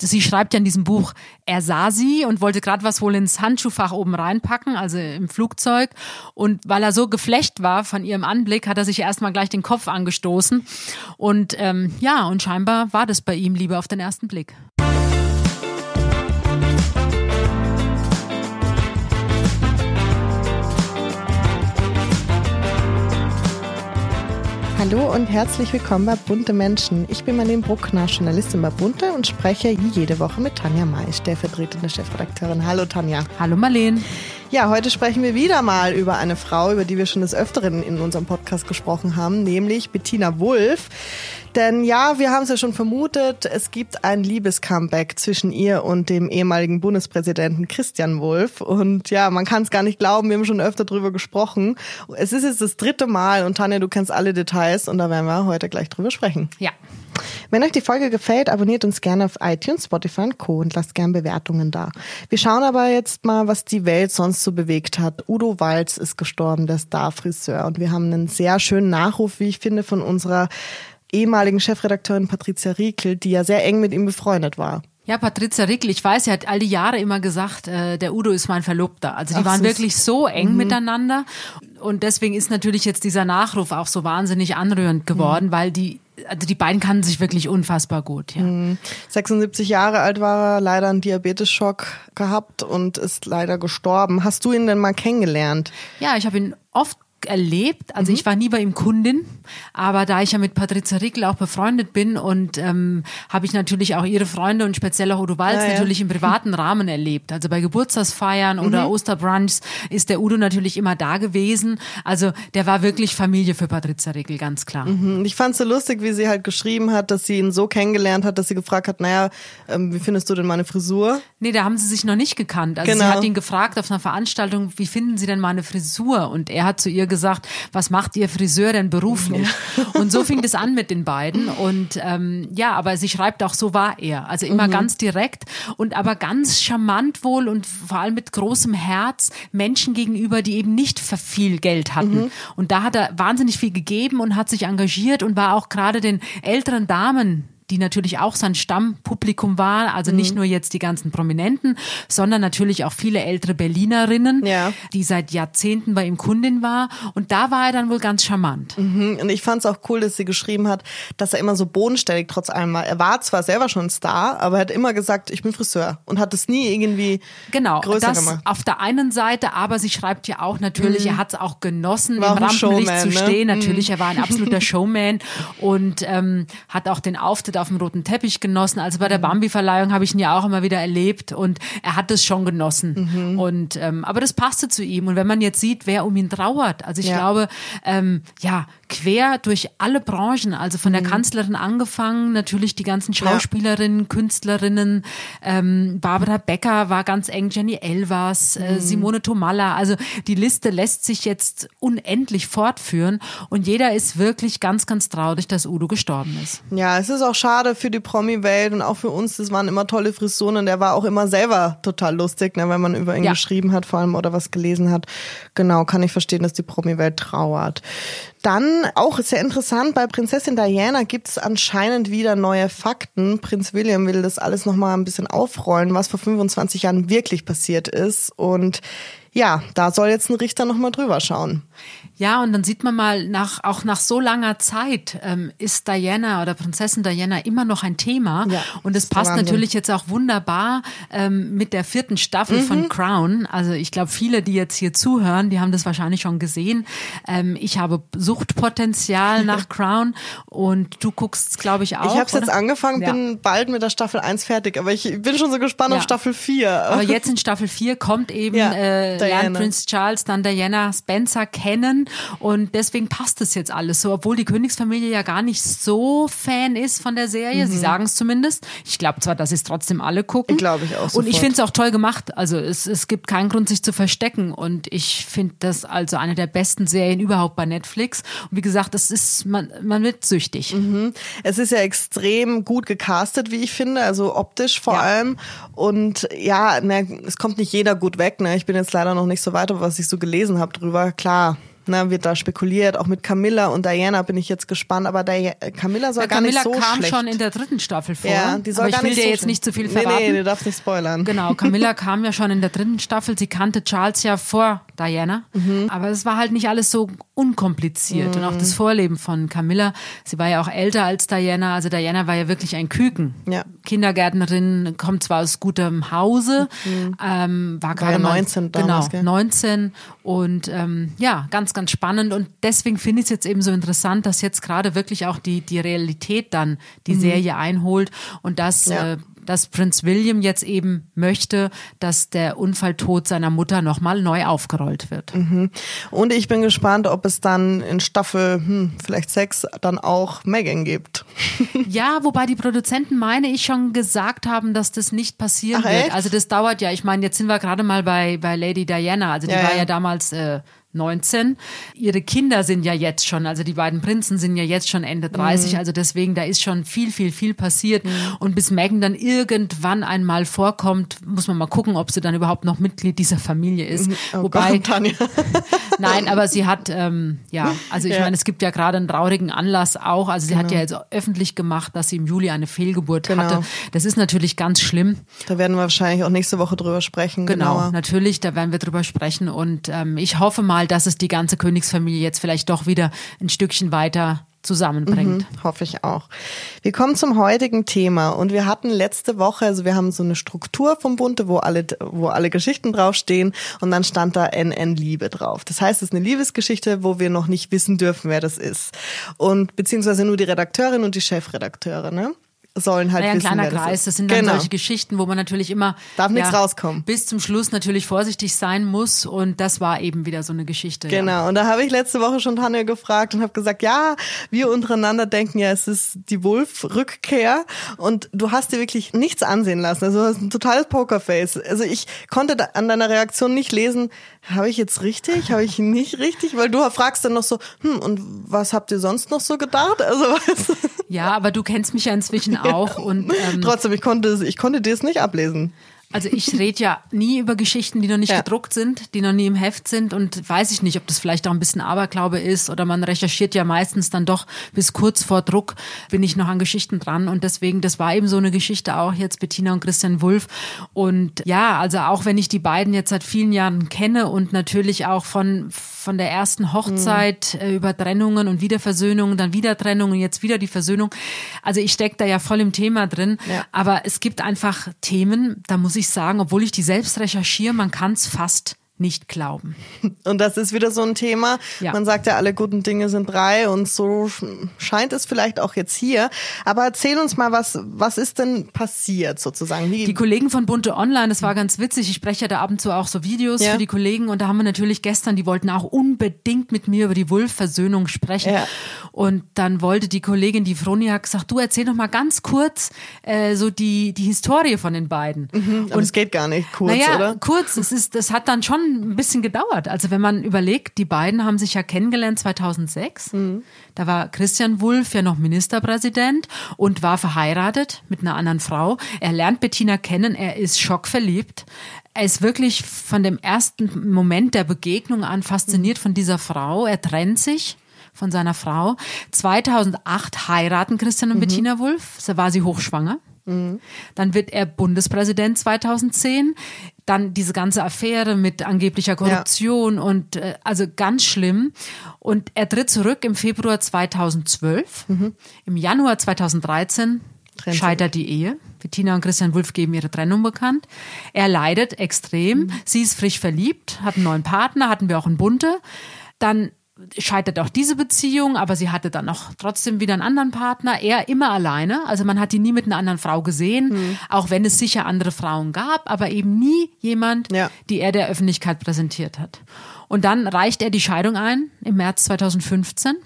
sie schreibt ja in diesem Buch, er sah sie und wollte gerade was wohl ins Handschuhfach oben reinpacken, also im Flugzeug. Und weil er so geflecht war von ihrem Anblick, hat er sich erstmal gleich den Kopf angestoßen. Und ähm, ja, und scheinbar war das bei ihm lieber auf den ersten Blick. Hallo und herzlich willkommen bei Bunte Menschen. Ich bin Marlene Bruckner, Journalistin bei Bunte und spreche wie jede Woche mit Tanja May, stellvertretende Chefredakteurin. Hallo Tanja. Hallo Marlene. Ja, heute sprechen wir wieder mal über eine Frau, über die wir schon des Öfteren in unserem Podcast gesprochen haben, nämlich Bettina Wulff. Denn ja, wir haben es ja schon vermutet, es gibt ein Liebescomeback zwischen ihr und dem ehemaligen Bundespräsidenten Christian Wulff. Und ja, man kann es gar nicht glauben, wir haben schon öfter drüber gesprochen. Es ist jetzt das dritte Mal und Tanja, du kennst alle Details und da werden wir heute gleich drüber sprechen. Ja. Wenn euch die Folge gefällt, abonniert uns gerne auf iTunes, Spotify und Co. und lasst gerne Bewertungen da. Wir schauen aber jetzt mal, was die Welt sonst so bewegt hat. Udo Walz ist gestorben, der Star-Friseur. Und wir haben einen sehr schönen Nachruf, wie ich finde, von unserer ehemaligen Chefredakteurin Patricia Riekel, die ja sehr eng mit ihm befreundet war. Ja, Patricia Rickel, ich weiß, sie hat all die Jahre immer gesagt, äh, der Udo ist mein Verlobter. Also die Ach, waren süß. wirklich so eng mhm. miteinander. Und deswegen ist natürlich jetzt dieser Nachruf auch so wahnsinnig anrührend geworden, mhm. weil die also die beiden kannten sich wirklich unfassbar gut. Ja. 76 mhm. Jahre alt war er, leider einen Diabetesschock gehabt und ist leider gestorben. Hast du ihn denn mal kennengelernt? Ja, ich habe ihn oft erlebt. Also mhm. ich war nie bei ihm Kundin, aber da ich ja mit Patricia Rickel auch befreundet bin und ähm, habe ich natürlich auch ihre Freunde und speziell auch Udo Walz ja, ja. natürlich im privaten Rahmen erlebt. Also bei Geburtstagsfeiern mhm. oder Osterbrunchs ist der Udo natürlich immer da gewesen. Also der war wirklich Familie für Patricia Rickel, ganz klar. Mhm. Ich fand es so lustig, wie sie halt geschrieben hat, dass sie ihn so kennengelernt hat, dass sie gefragt hat, naja, ähm, wie findest du denn meine Frisur? Nee, da haben sie sich noch nicht gekannt. Also genau. sie hat ihn gefragt auf einer Veranstaltung, wie finden Sie denn meine Frisur? Und er hat zu ihr gesagt, gesagt, was macht ihr Friseur denn beruflich? Ja. Und so fing das an mit den beiden. Und ähm, ja, aber sie schreibt auch, so war er. Also immer mhm. ganz direkt und aber ganz charmant wohl und vor allem mit großem Herz Menschen gegenüber, die eben nicht viel Geld hatten. Mhm. Und da hat er wahnsinnig viel gegeben und hat sich engagiert und war auch gerade den älteren Damen die natürlich auch sein Stammpublikum war, also mhm. nicht nur jetzt die ganzen Prominenten, sondern natürlich auch viele ältere Berlinerinnen, ja. die seit Jahrzehnten bei ihm Kundin war. Und da war er dann wohl ganz charmant. Mhm. Und ich fand es auch cool, dass sie geschrieben hat, dass er immer so bodenständig trotz allem war. Er war zwar selber schon ein Star, aber er hat immer gesagt, ich bin Friseur und hat es nie irgendwie genau, größer das gemacht. Auf der einen Seite, aber sie schreibt ja auch natürlich, mhm. er hat es auch genossen, war im Rampenlicht zu stehen. Ne? Natürlich, er war ein absoluter Showman und ähm, hat auch den Auftritt Auftritt auf dem roten Teppich genossen. Also bei der mhm. Bambi-Verleihung habe ich ihn ja auch immer wieder erlebt und er hat es schon genossen. Mhm. Und ähm, aber das passte zu ihm. Und wenn man jetzt sieht, wer um ihn trauert, also ich ja. glaube, ähm, ja, quer durch alle Branchen, also von der mhm. Kanzlerin angefangen, natürlich die ganzen Schauspielerinnen, ja. Künstlerinnen, ähm, Barbara Becker war ganz eng, Jenny Elvers, äh, mhm. Simone Tomalla, also die Liste lässt sich jetzt unendlich fortführen und jeder ist wirklich ganz, ganz traurig, dass Udo gestorben ist. Ja, es ist auch schade für die Promi-Welt und auch für uns, das waren immer tolle Frisuren und der war auch immer selber total lustig, ne, wenn man über ihn ja. geschrieben hat vor allem oder was gelesen hat. Genau, kann ich verstehen, dass die Promi-Welt trauert. Dann auch sehr interessant, bei Prinzessin Diana gibt es anscheinend wieder neue Fakten. Prinz William will das alles nochmal ein bisschen aufrollen, was vor 25 Jahren wirklich passiert ist. Und ja, da soll jetzt ein Richter nochmal drüber schauen. Ja, und dann sieht man mal, nach, auch nach so langer Zeit ähm, ist Diana oder Prinzessin Diana immer noch ein Thema. Ja, und es passt natürlich jetzt auch wunderbar ähm, mit der vierten Staffel mhm. von Crown. Also ich glaube, viele, die jetzt hier zuhören, die haben das wahrscheinlich schon gesehen. Ähm, ich habe Suchtpotenzial nach Crown und du guckst, glaube ich, auch. Ich habe es jetzt angefangen, ja. bin bald mit der Staffel 1 fertig, aber ich bin schon so gespannt ja. auf Staffel 4. Aber jetzt in Staffel 4 kommt eben äh, Prinz Charles dann Diana Spencer kennen und deswegen passt es jetzt alles so, obwohl die Königsfamilie ja gar nicht so Fan ist von der Serie. Mhm. Sie sagen es zumindest. Ich glaube zwar, dass es trotzdem alle gucken. Glaube ich auch. Sofort. Und ich finde es auch toll gemacht. Also es, es gibt keinen Grund, sich zu verstecken. Und ich finde das also eine der besten Serien überhaupt bei Netflix. Und wie gesagt, das ist, man, man wird süchtig. Mhm. Es ist ja extrem gut gecastet, wie ich finde, also optisch vor ja. allem. Und ja, ne, es kommt nicht jeder gut weg. Ne? Ich bin jetzt leider noch nicht so weit, was ich so gelesen habe drüber. Klar, na, wird da spekuliert, auch mit Camilla und Diana bin ich jetzt gespannt, aber Di Camilla soll ja, gar Camilla nicht so kam schlecht. schon in der dritten Staffel vor. Ja, die soll aber gar ich will nicht dir so jetzt nicht zu viel verraten. Nee, nee, du darfst nicht spoilern. Genau, Camilla kam ja schon in der dritten Staffel. Sie kannte Charles ja vor Diana, mhm. aber es war halt nicht alles so unkompliziert. Mhm. Und auch das Vorleben von Camilla, sie war ja auch älter als Diana, also Diana war ja wirklich ein Küken. Ja. Kindergärtnerin, kommt zwar aus gutem Hause, mhm. ähm, war, war gerade 19 mal, damals, genau, 19 und ähm, ja, ganz, ganz spannend und deswegen finde ich es jetzt eben so interessant, dass jetzt gerade wirklich auch die, die Realität dann die mhm. Serie einholt und das ja. äh, dass Prinz William jetzt eben möchte, dass der Unfalltod seiner Mutter nochmal neu aufgerollt wird. Mhm. Und ich bin gespannt, ob es dann in Staffel hm, vielleicht sechs dann auch Megan gibt. ja, wobei die Produzenten, meine ich, schon gesagt haben, dass das nicht passieren Ach, wird. Echt? Also das dauert ja. Ich meine, jetzt sind wir gerade mal bei, bei Lady Diana. Also die Ja, war ja. ja damals äh, 19. Ihre Kinder sind ja jetzt schon, also die beiden Prinzen sind ja jetzt schon Ende 30, Mhm. also deswegen, da ist schon viel, viel, viel passiert. Und bis Megan dann irgendwann einmal vorkommt, muss man mal gucken, ob sie dann überhaupt noch Mitglied dieser Familie ist. Oh Wobei, Gott, Tanja. nein, aber sie hat, ähm, ja, also ich Ja. meine, es gibt ja gerade einen traurigen Anlass auch. Also sie hat ja jetzt öffentlich gemacht, dass sie im Juli eine Fehlgeburt Genau. hatte. Das ist natürlich ganz schlimm. Da werden wir wahrscheinlich auch nächste Woche drüber sprechen. Genau, genauer. natürlich, da werden wir drüber sprechen und ähm, ich hoffe mal, dass es die ganze Königsfamilie jetzt vielleicht doch wieder ein Stückchen weiter zusammenbringt. Mhm, hoffe ich auch. Wir kommen zum heutigen Thema und wir hatten letzte Woche, also wir haben so eine Struktur vom Bunte, wo alle, wo alle Geschichten draufstehen und dann stand da NN Liebe drauf. Das heißt, es ist eine Liebesgeschichte, wo wir noch nicht wissen dürfen, wer das ist. Und beziehungsweise nur die Redakteurin und die Chefredakteure, ne? Sollen halt Naja, ein wissen, kleiner wer das Kreis, das sind dann genau. solche Geschichten, wo man natürlich immer Darf nichts rauskommen. bis zum Schluss natürlich vorsichtig sein muss und das war eben wieder so eine Geschichte. Ja. Genau, und da habe ich letzte Woche schon Tanja gefragt und habe gesagt, ja, wir untereinander denken ja, es ist die Wolf-Rückkehr und du hast dir wirklich nichts ansehen lassen. Also du hast ein totales Pokerface. Also ich konnte an deiner Reaktion nicht lesen, habe ich jetzt richtig, habe ich nicht richtig, weil du fragst dann noch so, hm, und was habt ihr sonst noch so gedacht? Also du, Ja, aber du kennst mich ja inzwischen auch und ähm, trotzdem, ich konnte, ich konnte dir es nicht ablesen. Also ich rede ja nie über Geschichten, die noch nicht Ja. gedruckt sind, die noch nie im Heft sind und weiß ich nicht, ob das vielleicht auch ein bisschen Aberglaube ist oder man recherchiert ja meistens dann doch bis kurz vor Druck bin ich noch an Geschichten dran und deswegen, das war eben so eine Geschichte auch jetzt Bettina und Christian Wulff und ja, also auch wenn ich die beiden jetzt seit vielen Jahren kenne und natürlich auch von von der ersten Hochzeit äh, über Trennungen und Wiederversöhnungen, dann wieder Trennungen, jetzt wieder die Versöhnung. Also ich stecke da ja voll im Thema drin, Ja. aber es gibt einfach Themen, da muss ich sagen, obwohl ich die selbst recherchiere, man kann es fast nicht glauben. Und das ist wieder so ein Thema. Ja. Man sagt ja, alle guten Dinge sind drei und so scheint es vielleicht auch jetzt hier. Aber erzähl uns mal, was, was ist denn passiert sozusagen? Wie, Die Kollegen von Bunte Online, das war ganz witzig. Ich spreche ja da ab und zu auch so Videos Ja. für die Kollegen und da haben wir natürlich gestern, die wollten auch unbedingt mit mir über die Wulf-Versöhnung sprechen. Ja. Und dann wollte die Kollegin, die Fronia, gesagt, du erzähl doch mal ganz kurz äh, so die, die Historie von den beiden. aber es geht gar nicht kurz, naja, oder? kurz, es ist, das hat dann schon ein bisschen gedauert. Also wenn man überlegt, die beiden haben sich ja kennengelernt 2006. Mhm. Da war Christian Wulff ja noch Ministerpräsident und war verheiratet mit einer anderen Frau. Er lernt Bettina kennen, er ist schockverliebt. Er ist wirklich von dem ersten Moment der Begegnung an fasziniert von dieser Frau. Er trennt sich von seiner Frau. 2008 heiraten Christian und Bettina Wulff. Da war sie hochschwanger. Dann wird er Bundespräsident 2010. Dann diese ganze Affäre mit angeblicher Korruption und äh, also ganz schlimm. Und er tritt zurück im Februar 2012. Im Januar 2013 Trennt scheitert die Ehe. Bettina und Christian Wulff geben ihre Trennung bekannt. Er leidet extrem. Sie ist frisch verliebt, hat einen neuen Partner, hatten wir auch in Bunte. Dann scheitert auch diese Beziehung, aber sie hatte dann noch trotzdem wieder einen anderen Partner. Er immer alleine. Also man hat ihn nie mit einer anderen Frau gesehen, auch wenn es sicher andere Frauen gab, aber eben nie jemand, Ja. die er der Öffentlichkeit präsentiert hat. Und dann reicht er die Scheidung ein im März 2015.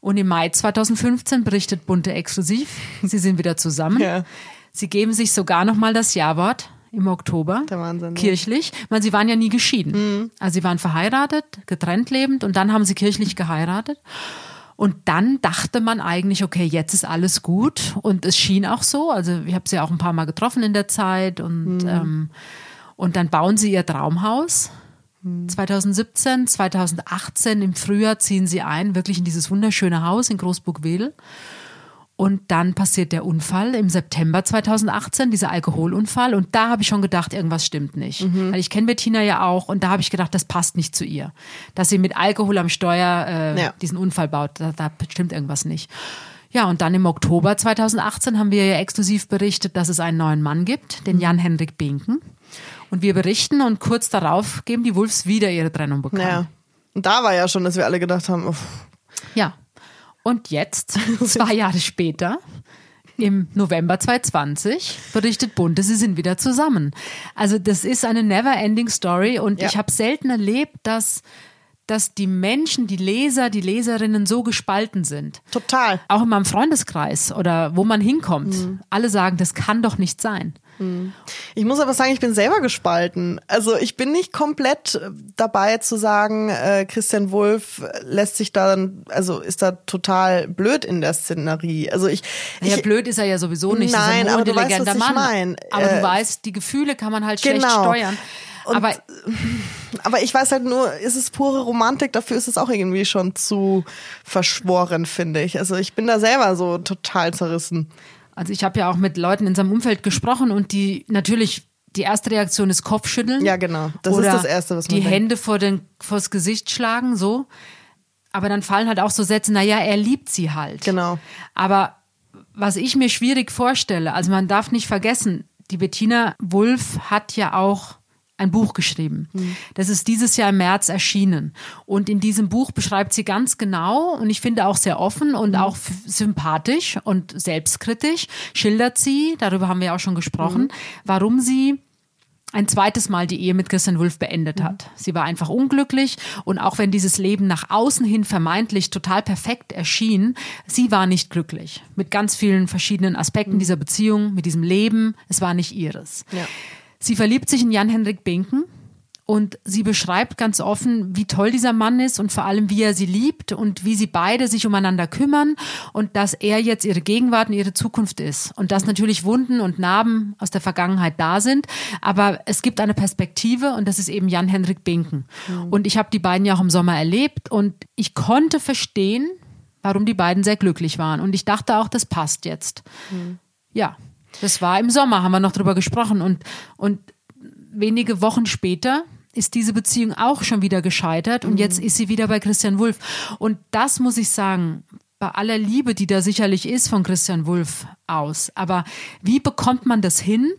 Und im Mai 2015 berichtet Bunte exklusiv, sie sind wieder zusammen. Ja. Sie geben sich sogar noch mal das Ja-Wort im Oktober. Der Wahnsinn, ne? Kirchlich. Ich meine, sie waren ja nie geschieden. Also sie waren verheiratet, getrennt lebend und dann haben sie kirchlich geheiratet. Und dann dachte man eigentlich, okay, jetzt ist alles gut. Und es schien auch so. Also ich habe sie auch ein paar Mal getroffen in der Zeit. Und, ähm, und dann bauen sie ihr Traumhaus 2017, 2018 im Frühjahr ziehen sie ein, wirklich in dieses wunderschöne Haus in Großburg-Wedel. Und dann passiert der Unfall im September 2018, dieser Alkoholunfall. Und da habe ich schon gedacht, irgendwas stimmt nicht. Mhm. Weil ich kenne Bettina ja auch und da habe ich gedacht, das passt nicht zu ihr. Dass sie mit Alkohol am Steuer äh, ja. diesen Unfall baut, da, da stimmt irgendwas nicht. Ja, und dann im Oktober 2018 haben wir ja exklusiv berichtet, dass es einen neuen Mann gibt, den mhm. Jan-Henrik Binken. Und wir berichten und kurz darauf geben die Wolves wieder ihre Trennung bekannt. Ja. Und da war ja schon, dass wir alle gedacht haben, uff. Ja. Und jetzt, zwei Jahre später, im November 2020 berichtet Bunte, sie sind wieder zusammen. Also das ist eine never-ending Story und ja. ich habe selten erlebt, dass dass die Menschen, die Leser, die Leserinnen so gespalten sind. Total. Auch in meinem Freundeskreis oder wo man hinkommt. Mhm. Alle sagen, das kann doch nicht sein. Ich muss aber sagen, ich bin selber gespalten. Also ich bin nicht komplett dabei zu sagen, äh, Christian Wulff lässt sich da, also ist da total blöd in der Szenerie. Also ich, ja, ich blöd ist er ja sowieso nicht. Nein, aber du weißt, was Mann. ich mein. Aber äh, du weißt, die Gefühle kann man halt genau. schlecht steuern. Und, aber, aber ich weiß halt nur, ist es pure Romantik, dafür ist es auch irgendwie schon zu verschworen, finde ich. Also ich bin da selber so total zerrissen. Also ich habe ja auch mit Leuten in seinem Umfeld gesprochen und die natürlich die erste Reaktion ist Kopfschütteln. Ja, genau. Das ist das Erste, was man Die denkt. Hände vor den, vors Gesicht schlagen, so. Aber dann fallen halt auch so Sätze, naja, er liebt sie halt. Genau. Aber was ich mir schwierig vorstelle, also man darf nicht vergessen, die Bettina Wulff hat ja auch ein Buch geschrieben. Mhm. Das ist dieses Jahr im März erschienen. Und in diesem Buch beschreibt sie ganz genau und ich finde auch sehr offen und mhm. auch sympathisch und selbstkritisch, schildert sie, darüber haben wir auch schon gesprochen, mhm. warum sie ein zweites Mal die Ehe mit Christian Wulff beendet hat. Sie war einfach unglücklich und auch wenn dieses Leben nach außen hin vermeintlich total perfekt erschien, sie war nicht glücklich. Mit ganz vielen verschiedenen Aspekten dieser Beziehung, mit diesem Leben. Es war nicht ihres. Ja. Sie verliebt sich in Jan-Henrik Binken und sie beschreibt ganz offen, wie toll dieser Mann ist und vor allem, wie er sie liebt und wie sie beide sich umeinander kümmern und dass er jetzt ihre Gegenwart und ihre Zukunft ist. Und dass natürlich Wunden und Narben aus der Vergangenheit da sind, aber es gibt eine Perspektive und das ist eben Jan-Henrik Binken. Mhm. Und ich habe die beiden ja auch im Sommer erlebt und ich konnte verstehen, warum die beiden sehr glücklich waren. Und ich dachte auch, das passt jetzt. Mhm. Ja. Das war im Sommer, haben wir noch drüber gesprochen. Und, und wenige Wochen später ist diese Beziehung auch schon wieder gescheitert und mhm. jetzt ist sie wieder bei Christian Wulff. Und das muss ich sagen, bei aller Liebe, die da sicherlich ist von Christian Wulff aus. Aber wie bekommt man das hin,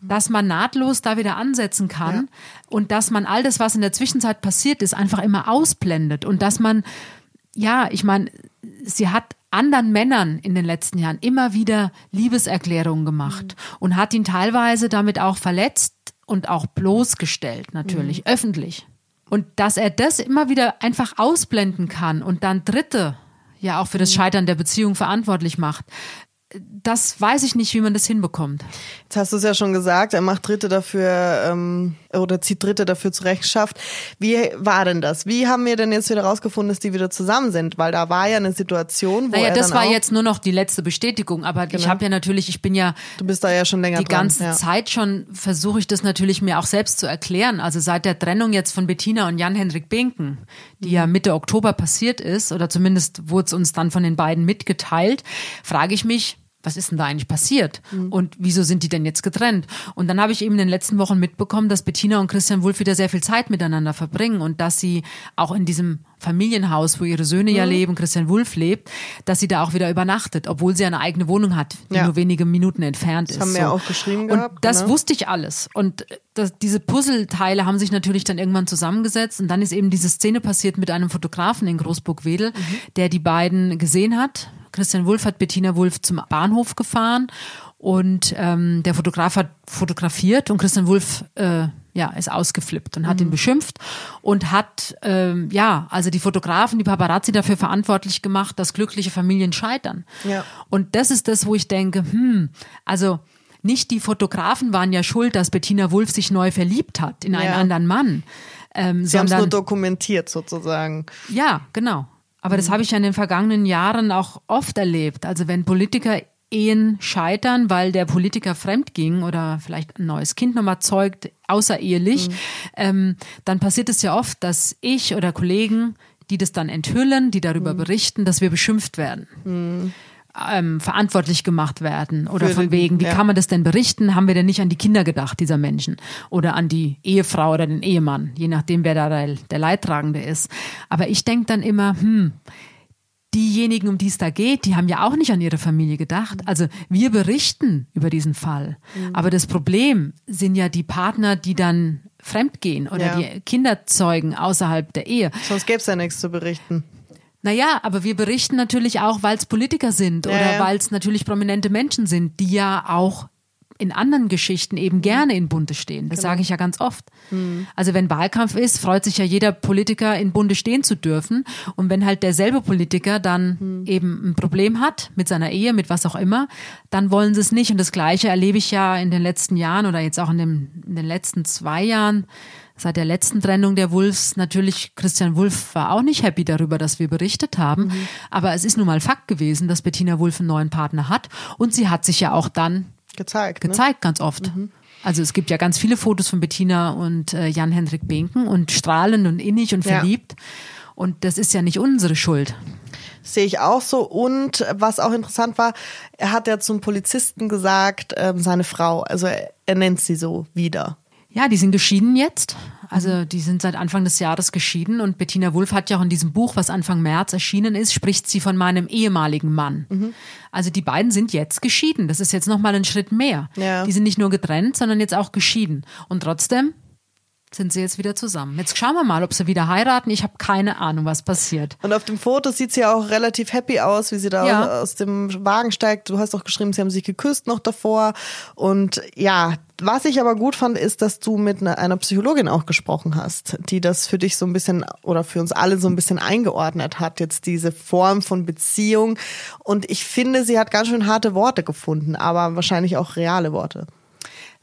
dass man nahtlos da wieder ansetzen kann ja. und dass man all das, was in der Zwischenzeit passiert ist, einfach immer ausblendet und dass man, ja, ich meine, sie hat anderen Männern in den letzten Jahren immer wieder Liebeserklärungen gemacht mhm. und hat ihn teilweise damit auch verletzt und auch bloßgestellt, natürlich, mhm. öffentlich. Und dass er das immer wieder einfach ausblenden kann und dann Dritte ja auch für das mhm. Scheitern der Beziehung verantwortlich macht, das weiß ich nicht, wie man das hinbekommt. Jetzt hast du es ja schon gesagt, er macht Dritte dafür ähm, oder zieht Dritte dafür zur Rechenschaft. Wie war denn das? Wie haben wir denn jetzt wieder rausgefunden, dass die wieder zusammen sind? Weil da war ja eine Situation, wo naja, er das war jetzt nur noch die letzte Bestätigung, aber genau. ich habe ja natürlich, ich bin ja du bist da ja schon länger die dran, ganze ja. Zeit schon versuche ich das natürlich mir auch selbst zu erklären. Also seit der Trennung jetzt von Bettina und Jan-Hendrik Binken, die mhm. ja Mitte Oktober passiert ist oder zumindest wurde es uns dann von den beiden mitgeteilt, frage ich mich was ist denn da eigentlich passiert? Mhm. Und wieso sind die denn jetzt getrennt? Und dann habe ich eben in den letzten Wochen mitbekommen, dass Bettina und Christian Wulff wieder sehr viel Zeit miteinander verbringen und dass sie auch in diesem Familienhaus, wo ihre Söhne mhm. ja leben, Christian Wulff lebt, dass sie da auch wieder übernachtet, obwohl sie eine eigene Wohnung hat, die ja. nur wenige Minuten entfernt das ist. Das haben wir so. auch geschrieben gehabt. Und das genau. wusste ich alles. Und das, diese Puzzleteile haben sich natürlich dann irgendwann zusammengesetzt und dann ist eben diese Szene passiert mit einem Fotografen in Großburg-Wedel, mhm. der die beiden gesehen hat, Christian Wulff hat Bettina Wulff zum Bahnhof gefahren und ähm, der Fotograf hat fotografiert und Christian Wulff äh, ja, ist ausgeflippt und hat mhm. ihn beschimpft und hat, ähm, ja, also die Fotografen, die Paparazzi dafür verantwortlich gemacht, dass glückliche Familien scheitern. Ja. Und das ist das, wo ich denke, hm, also nicht die Fotografen waren ja schuld, dass Bettina Wulff sich neu verliebt hat in einen anderen Mann. Ähm, Sie haben es nur dokumentiert sozusagen. Ja, genau. Aber das mhm. habe ich ja in den vergangenen Jahren auch oft erlebt. Also wenn Politiker Ehen scheitern, weil der Politiker fremd ging oder vielleicht ein neues Kind nochmal zeugt, außerehelich, mhm. ähm, dann passiert es ja oft, dass ich oder Kollegen, die das dann enthüllen, die darüber mhm. berichten, dass wir beschimpft werden. Mhm. Ähm, verantwortlich gemacht werden oder Für von wegen, wie ja. kann man das denn berichten? Haben wir denn nicht an die Kinder gedacht, dieser Menschen? Oder an die Ehefrau oder den Ehemann, je nachdem, wer da der, der Leidtragende ist. Aber ich denke dann immer, hm, diejenigen, um die es da geht, die haben ja auch nicht an ihre Familie gedacht. Also wir berichten über diesen Fall. Mhm. Aber das Problem sind ja die Partner, die dann fremdgehen oder ja. die Kinder zeugen außerhalb der Ehe. Sonst gäbe es ja nichts zu berichten. Naja, aber wir berichten natürlich auch, weil es Politiker sind ja, oder ja. weil es natürlich prominente Menschen sind, die ja auch in anderen Geschichten eben gerne in Bunde stehen. Das genau. sage ich ja ganz oft. Mhm. Also wenn Wahlkampf ist, freut sich ja jeder Politiker in Bunde stehen zu dürfen. Und wenn halt derselbe Politiker dann mhm. eben ein Problem hat mit seiner Ehe, mit was auch immer, dann wollen sie es nicht. Und das Gleiche erlebe ich ja in den letzten Jahren oder jetzt auch in, dem, in den letzten zwei Jahren seit der letzten Trennung der Wolfs natürlich, Christian Wulff war auch nicht happy darüber, dass wir berichtet haben. Mhm. Aber es ist nun mal Fakt gewesen, dass Bettina Wulff einen neuen Partner hat. Und sie hat sich ja auch dann gezeigt. Gezeigt, ne? ganz oft. Mhm. Also es gibt ja ganz viele Fotos von Bettina und äh, Jan-Hendrik Binken und strahlend und innig und verliebt. Ja. Und das ist ja nicht unsere Schuld. Sehe ich auch so. Und was auch interessant war, er hat ja zum Polizisten gesagt, ähm, seine Frau, also er, er nennt sie so wieder. Ja, die sind geschieden jetzt. Also die sind seit Anfang des Jahres geschieden und Bettina Wulff hat ja auch in diesem Buch, was Anfang März erschienen ist, spricht sie von meinem ehemaligen Mann. Mhm. Also die beiden sind jetzt geschieden. Das ist jetzt nochmal ein Schritt mehr. Ja. Die sind nicht nur getrennt, sondern jetzt auch geschieden. Und trotzdem sind sie jetzt wieder zusammen. Jetzt schauen wir mal, ob sie wieder heiraten. Ich habe keine Ahnung, was passiert. Und auf dem Foto sieht sie ja auch relativ happy aus, wie sie da ja. aus dem Wagen steigt. Du hast auch geschrieben, sie haben sich geküsst noch davor. Und ja, was ich aber gut fand, ist, dass du mit einer Psychologin auch gesprochen hast, die das für dich so ein bisschen oder für uns alle so ein bisschen eingeordnet hat, jetzt diese Form von Beziehung. Und ich finde, sie hat ganz schön harte Worte gefunden, aber wahrscheinlich auch reale Worte.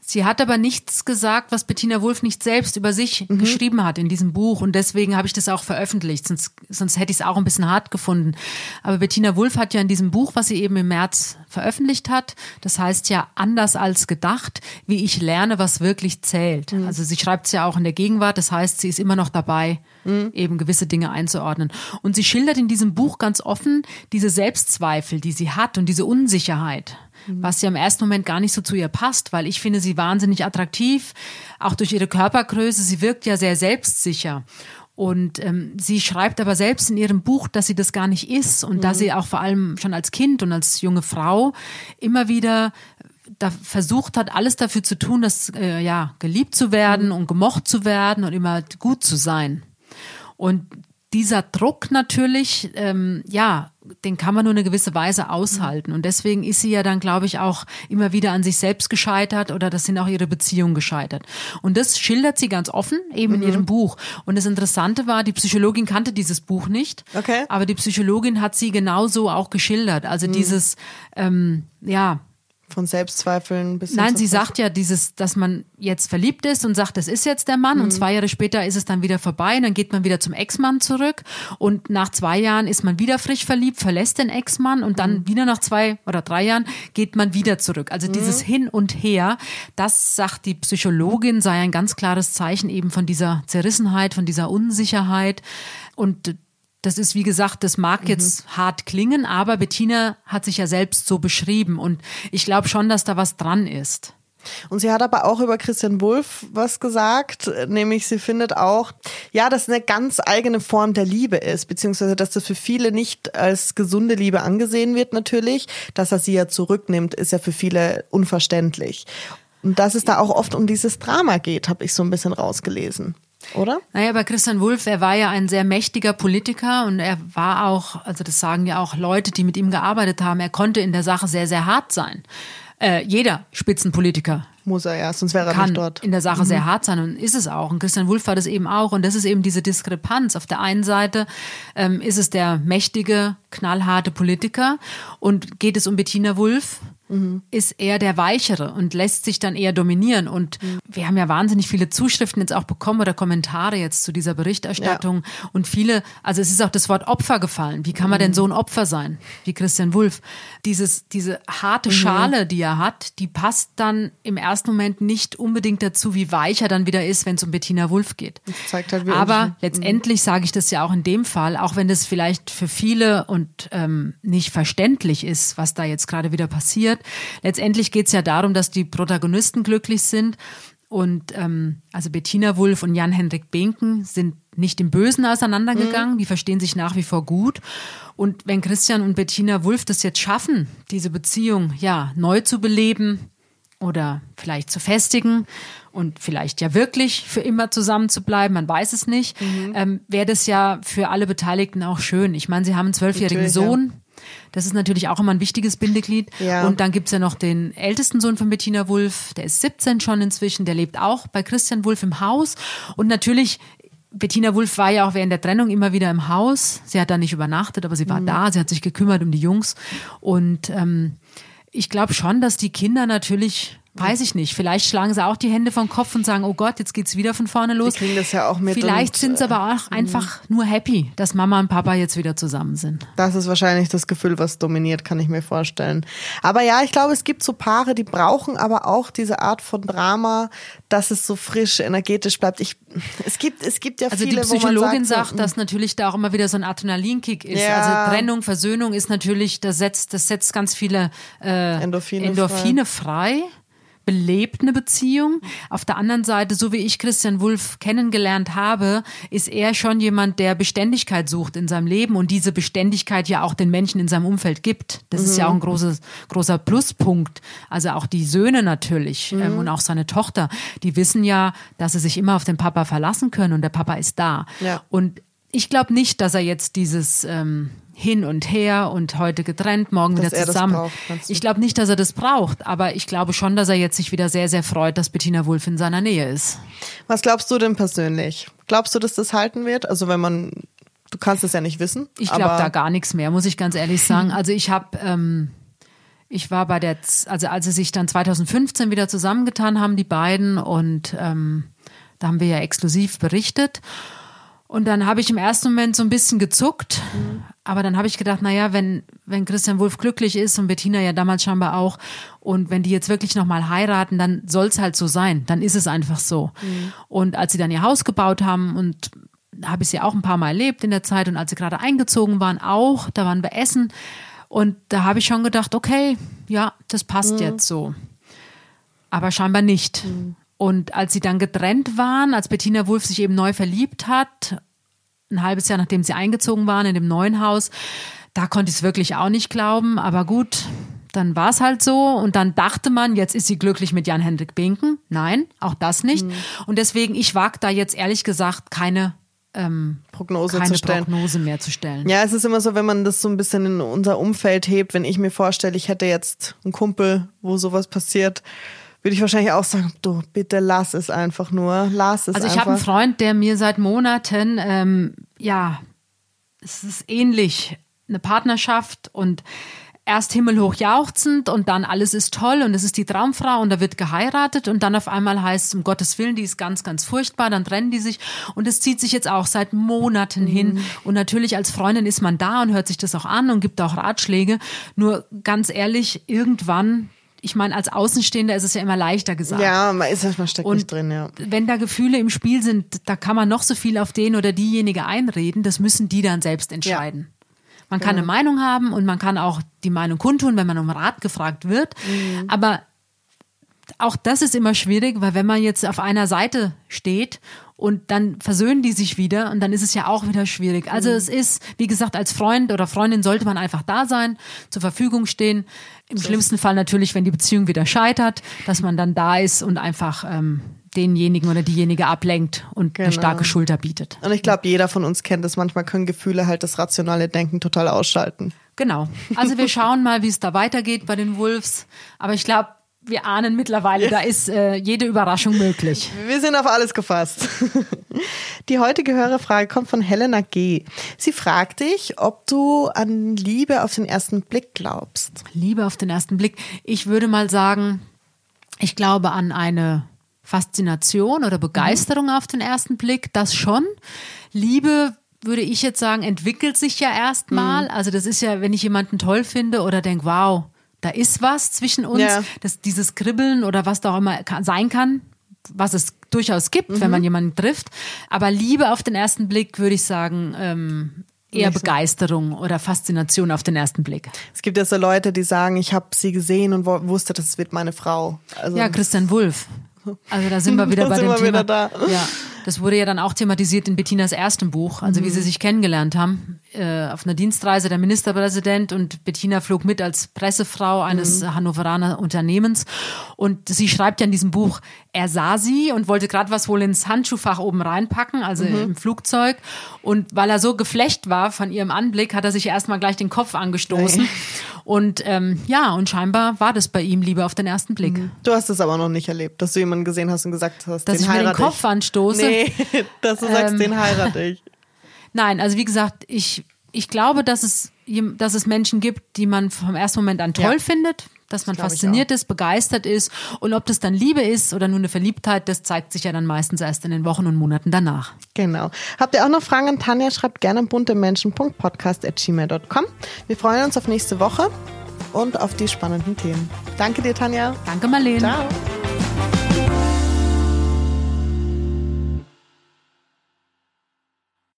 Sie hat aber nichts gesagt, was Bettina Wulff nicht selbst über sich mhm. geschrieben hat in diesem Buch. Und deswegen habe ich das auch veröffentlicht. Sonst, sonst hätte ich es auch ein bisschen hart gefunden. Aber Bettina Wulff hat ja in diesem Buch, was sie eben im März veröffentlicht hat, das heißt ja anders als gedacht, wie ich lerne, was wirklich zählt. Mhm. Also sie schreibt es ja auch in der Gegenwart. Das heißt, sie ist immer noch dabei, mhm. eben gewisse Dinge einzuordnen. Und sie schildert in diesem Buch ganz offen diese Selbstzweifel, die sie hat und diese Unsicherheit mhm. was ja im ersten Moment gar nicht so zu ihr passt, weil ich finde sie wahnsinnig attraktiv, auch durch ihre Körpergröße. Sie wirkt ja sehr selbstsicher. Und ähm, sie schreibt aber selbst in ihrem Buch, dass sie das gar nicht ist und mhm. dass sie auch vor allem schon als Kind und als junge Frau immer wieder da versucht hat, alles dafür zu tun, dass äh, ja geliebt zu werden mhm. und gemocht zu werden und immer gut zu sein. Und dieser Druck natürlich, ähm, ja, den kann man nur eine gewisse Weise aushalten. Und deswegen ist sie ja dann, glaube ich, auch immer wieder an sich selbst gescheitert oder das sind auch ihre Beziehungen gescheitert. Und das schildert sie ganz offen eben mhm. in ihrem Buch. Und das Interessante war, die Psychologin kannte dieses Buch nicht, okay. aber die Psychologin hat sie genauso auch geschildert. Also mhm. dieses, ähm, ja, von Selbstzweifeln bis Nein, sie sagt ja dieses, dass man jetzt verliebt ist und sagt, das ist jetzt der Mann mhm. und zwei Jahre später ist es dann wieder vorbei und dann geht man wieder zum Ex-Mann zurück und nach zwei Jahren ist man wieder frisch verliebt, verlässt den Ex-Mann und dann mhm. wieder nach zwei oder drei Jahren geht man wieder zurück. Also mhm. dieses Hin und Her, das sagt die Psychologin, sei ein ganz klares Zeichen eben von dieser Zerrissenheit, von dieser Unsicherheit und das ist, wie gesagt, das mag mhm. jetzt hart klingen, aber Bettina hat sich ja selbst so beschrieben und ich glaube schon, dass da was dran ist. Und sie hat aber auch über Christian Wulff was gesagt, nämlich sie findet auch, ja, dass eine ganz eigene Form der Liebe ist, beziehungsweise dass das für viele nicht als gesunde Liebe angesehen wird natürlich. Dass er sie ja zurücknimmt, ist ja für viele unverständlich. Und dass es da auch oft um dieses Drama geht, habe ich so ein bisschen rausgelesen oder? Naja, bei Christian Wulff, er war ja ein sehr mächtiger Politiker und er war auch, also das sagen ja auch Leute, die mit ihm gearbeitet haben, er konnte in der Sache sehr, sehr hart sein. Äh, jeder Spitzenpolitiker muss er ja, sonst wäre er kann nicht dort. in der Sache mhm. sehr hart sein und ist es auch. Und Christian Wulff war das eben auch. Und das ist eben diese Diskrepanz. Auf der einen Seite ähm, ist es der mächtige, knallharte Politiker und geht es um Bettina Wulff, mhm. ist eher der Weichere und lässt sich dann eher dominieren. Und mhm. wir haben ja wahnsinnig viele Zuschriften jetzt auch bekommen oder Kommentare jetzt zu dieser Berichterstattung. Ja. Und viele, also es ist auch das Wort Opfer gefallen. Wie kann man mhm. denn so ein Opfer sein, wie Christian Wulff? Dieses, diese harte mhm. Schale, die er hat, die passt dann im ersten Moment nicht unbedingt dazu, wie weich er dann wieder ist, wenn es um Bettina Wulff geht. Halt, Aber letztendlich sage ich das ja auch in dem Fall, auch wenn das vielleicht für viele und ähm, nicht verständlich ist, was da jetzt gerade wieder passiert. Letztendlich geht es ja darum, dass die Protagonisten glücklich sind. Und ähm, also Bettina Wulff und Jan-Henrik Benken sind nicht im Bösen auseinandergegangen, mhm. die verstehen sich nach wie vor gut. Und wenn Christian und Bettina Wulff das jetzt schaffen, diese Beziehung ja neu zu beleben oder vielleicht zu festigen und vielleicht ja wirklich für immer zusammen zu bleiben, man weiß es nicht, mhm. ähm, wäre das ja für alle Beteiligten auch schön. Ich meine, sie haben einen zwölfjährigen Sohn. Ja das ist natürlich auch immer ein wichtiges Bindeglied. Ja. Und dann gibt's ja noch den ältesten Sohn von Bettina Wulff, der ist 17 schon inzwischen, der lebt auch bei Christian Wulff im Haus. Und natürlich Bettina Wulff war ja auch während der Trennung immer wieder im Haus. Sie hat da nicht übernachtet, aber sie war mhm. da. Sie hat sich gekümmert um die Jungs. Und ähm, ich glaube schon, dass die Kinder natürlich Weiß ich nicht. Vielleicht schlagen sie auch die Hände vom Kopf und sagen, oh Gott, jetzt geht's wieder von vorne los. Die kriegen das ja auch mit. Vielleicht sind sie aber auch äh, einfach nur happy, dass Mama und Papa jetzt wieder zusammen sind. Das ist wahrscheinlich das Gefühl, was dominiert, kann ich mir vorstellen. Aber ja, ich glaube, es gibt so Paare, die brauchen aber auch diese Art von Drama, dass es so frisch, energetisch bleibt. Ich, es gibt, es gibt ja also viele, Also die Psychologin sagt, sagt, dass natürlich da auch immer wieder so ein Adrenalinkick ist. Ja. Also Trennung, Versöhnung ist natürlich, das setzt, das setzt ganz viele äh, Endorphine, Endorphine frei. frei belebt eine Beziehung. Auf der anderen Seite, so wie ich Christian Wulff kennengelernt habe, ist er schon jemand, der Beständigkeit sucht in seinem Leben und diese Beständigkeit ja auch den Menschen in seinem Umfeld gibt. Das mhm. ist ja auch ein großes, großer Pluspunkt. Also auch die Söhne natürlich mhm. ähm, und auch seine Tochter, die wissen ja, dass sie sich immer auf den Papa verlassen können und der Papa ist da. Ja. Und ich glaube nicht, dass er jetzt dieses ähm, hin und her und heute getrennt, morgen dass wieder zusammen. Braucht, ich glaube nicht, dass er das braucht, aber ich glaube schon, dass er jetzt sich wieder sehr, sehr freut, dass Bettina Wulff in seiner Nähe ist. Was glaubst du denn persönlich? Glaubst du, dass das halten wird? Also wenn man, du kannst es ja nicht wissen. Ich glaube da gar nichts mehr, muss ich ganz ehrlich sagen. Also ich habe, ähm, ich war bei der, also als sie sich dann 2015 wieder zusammengetan haben, die beiden, und ähm, da haben wir ja exklusiv berichtet. Und dann habe ich im ersten Moment so ein bisschen gezuckt, mhm. Aber dann habe ich gedacht, naja, wenn, wenn Christian Wulff glücklich ist und Bettina ja damals scheinbar auch, und wenn die jetzt wirklich nochmal heiraten, dann soll es halt so sein. Dann ist es einfach so. Mhm. Und als sie dann ihr Haus gebaut haben und habe ich sie auch ein paar Mal erlebt in der Zeit und als sie gerade eingezogen waren, auch, da waren wir essen. Und da habe ich schon gedacht, okay, ja, das passt mhm. jetzt so. Aber scheinbar nicht. Mhm. Und als sie dann getrennt waren, als Bettina Wulff sich eben neu verliebt hat, ein halbes Jahr nachdem sie eingezogen waren in dem neuen Haus, da konnte ich es wirklich auch nicht glauben. Aber gut, dann war es halt so. Und dann dachte man, jetzt ist sie glücklich mit Jan-Hendrik Binken. Nein, auch das nicht. Mhm. Und deswegen, ich wage da jetzt ehrlich gesagt keine ähm, Prognose, keine. Prognose mehr zu stellen. Ja, es ist immer so, wenn man das so ein bisschen in unser Umfeld hebt, wenn ich mir vorstelle, ich hätte jetzt einen Kumpel, wo sowas passiert, würde ich wahrscheinlich auch sagen, du, bitte lass es einfach nur, lass es Also ich habe einen Freund, der mir seit Monaten, ähm, ja, es ist ähnlich, eine Partnerschaft und erst himmelhoch jauchzend und dann alles ist toll und es ist die Traumfrau und da wird geheiratet und dann auf einmal heißt es, um Gottes Willen, die ist ganz, ganz furchtbar, dann trennen die sich und es zieht sich jetzt auch seit Monaten mhm. hin und natürlich als Freundin ist man da und hört sich das auch an und gibt auch Ratschläge, nur ganz ehrlich, irgendwann ich meine, als Außenstehender ist es ja immer leichter gesagt. Ja, man ist erstmal steckt nicht drin, ja. Wenn da Gefühle im Spiel sind, da kann man noch so viel auf den oder diejenige einreden, das müssen die dann selbst entscheiden. Ja. Man kann ja. eine Meinung haben und man kann auch die Meinung kundtun, wenn man um Rat gefragt wird. Mhm. Aber auch das ist immer schwierig, weil wenn man jetzt auf einer Seite steht und dann versöhnen die sich wieder und dann ist es ja auch wieder schwierig. Also mhm. es ist, wie gesagt, als Freund oder Freundin sollte man einfach da sein, zur Verfügung stehen. Im so. schlimmsten Fall natürlich, wenn die Beziehung wieder scheitert, dass man dann da ist und einfach ähm, denjenigen oder diejenige ablenkt und genau. eine starke Schulter bietet. Und ich glaube, jeder von uns kennt das. Manchmal können Gefühle halt das rationale Denken total ausschalten. Genau. Also wir schauen mal, wie es da weitergeht bei den Wolves. Aber ich glaube, wir ahnen mittlerweile, da ist äh, jede Überraschung möglich. Wir sind auf alles gefasst. Die heutige Hörerfrage kommt von Helena G. Sie fragt dich, ob du an Liebe auf den ersten Blick glaubst. Liebe auf den ersten Blick. Ich würde mal sagen, ich glaube an eine Faszination oder Begeisterung mhm. auf den ersten Blick, das schon. Liebe würde ich jetzt sagen, entwickelt sich ja erstmal. Mhm. Also das ist ja, wenn ich jemanden toll finde oder denke, wow, da ist was zwischen uns, ja. dass dieses Kribbeln oder was da auch immer sein kann, was es durchaus gibt, mhm. wenn man jemanden trifft. Aber Liebe auf den ersten Blick würde ich sagen, ähm, eher Begeisterung oder Faszination auf den ersten Blick. Es gibt ja so Leute, die sagen, ich habe sie gesehen und wusste, das wird meine Frau. Also ja, Christian Wulff. Also da sind wir wieder bei dem Thema. Ja, das wurde ja dann auch thematisiert in Bettinas ersten Buch, also mhm. wie sie sich kennengelernt haben äh, auf einer Dienstreise der Ministerpräsident und Bettina flog mit als Pressefrau eines mhm. Hannoveraner Unternehmens. Und sie schreibt ja in diesem Buch, er sah sie und wollte gerade was wohl ins Handschuhfach oben reinpacken, also mhm. im Flugzeug. Und weil er so geflecht war von ihrem Anblick, hat er sich erstmal gleich den Kopf angestoßen. Nee. Und ähm, ja, und scheinbar war das bei ihm Liebe auf den ersten Blick. Mhm. Du hast es aber noch nicht erlebt, dass du jemanden gesehen hast und gesagt hast, dass den ich mir den Kopf ich. anstoße. Nee, dass du sagst, ähm, den heirate ich. Nein, also wie gesagt, ich, ich glaube, dass es, dass es Menschen gibt, die man vom ersten Moment an toll ja. findet, dass man fasziniert ist, begeistert ist. Und ob das dann Liebe ist oder nur eine Verliebtheit, das zeigt sich ja dann meistens erst in den Wochen und Monaten danach. Genau. Habt ihr auch noch Fragen an Tanja? Schreibt gerne buntemenschen.podcast.gmail.com. Wir freuen uns auf nächste Woche und auf die spannenden Themen. Danke dir, Tanja. Danke, Marlene. Ciao.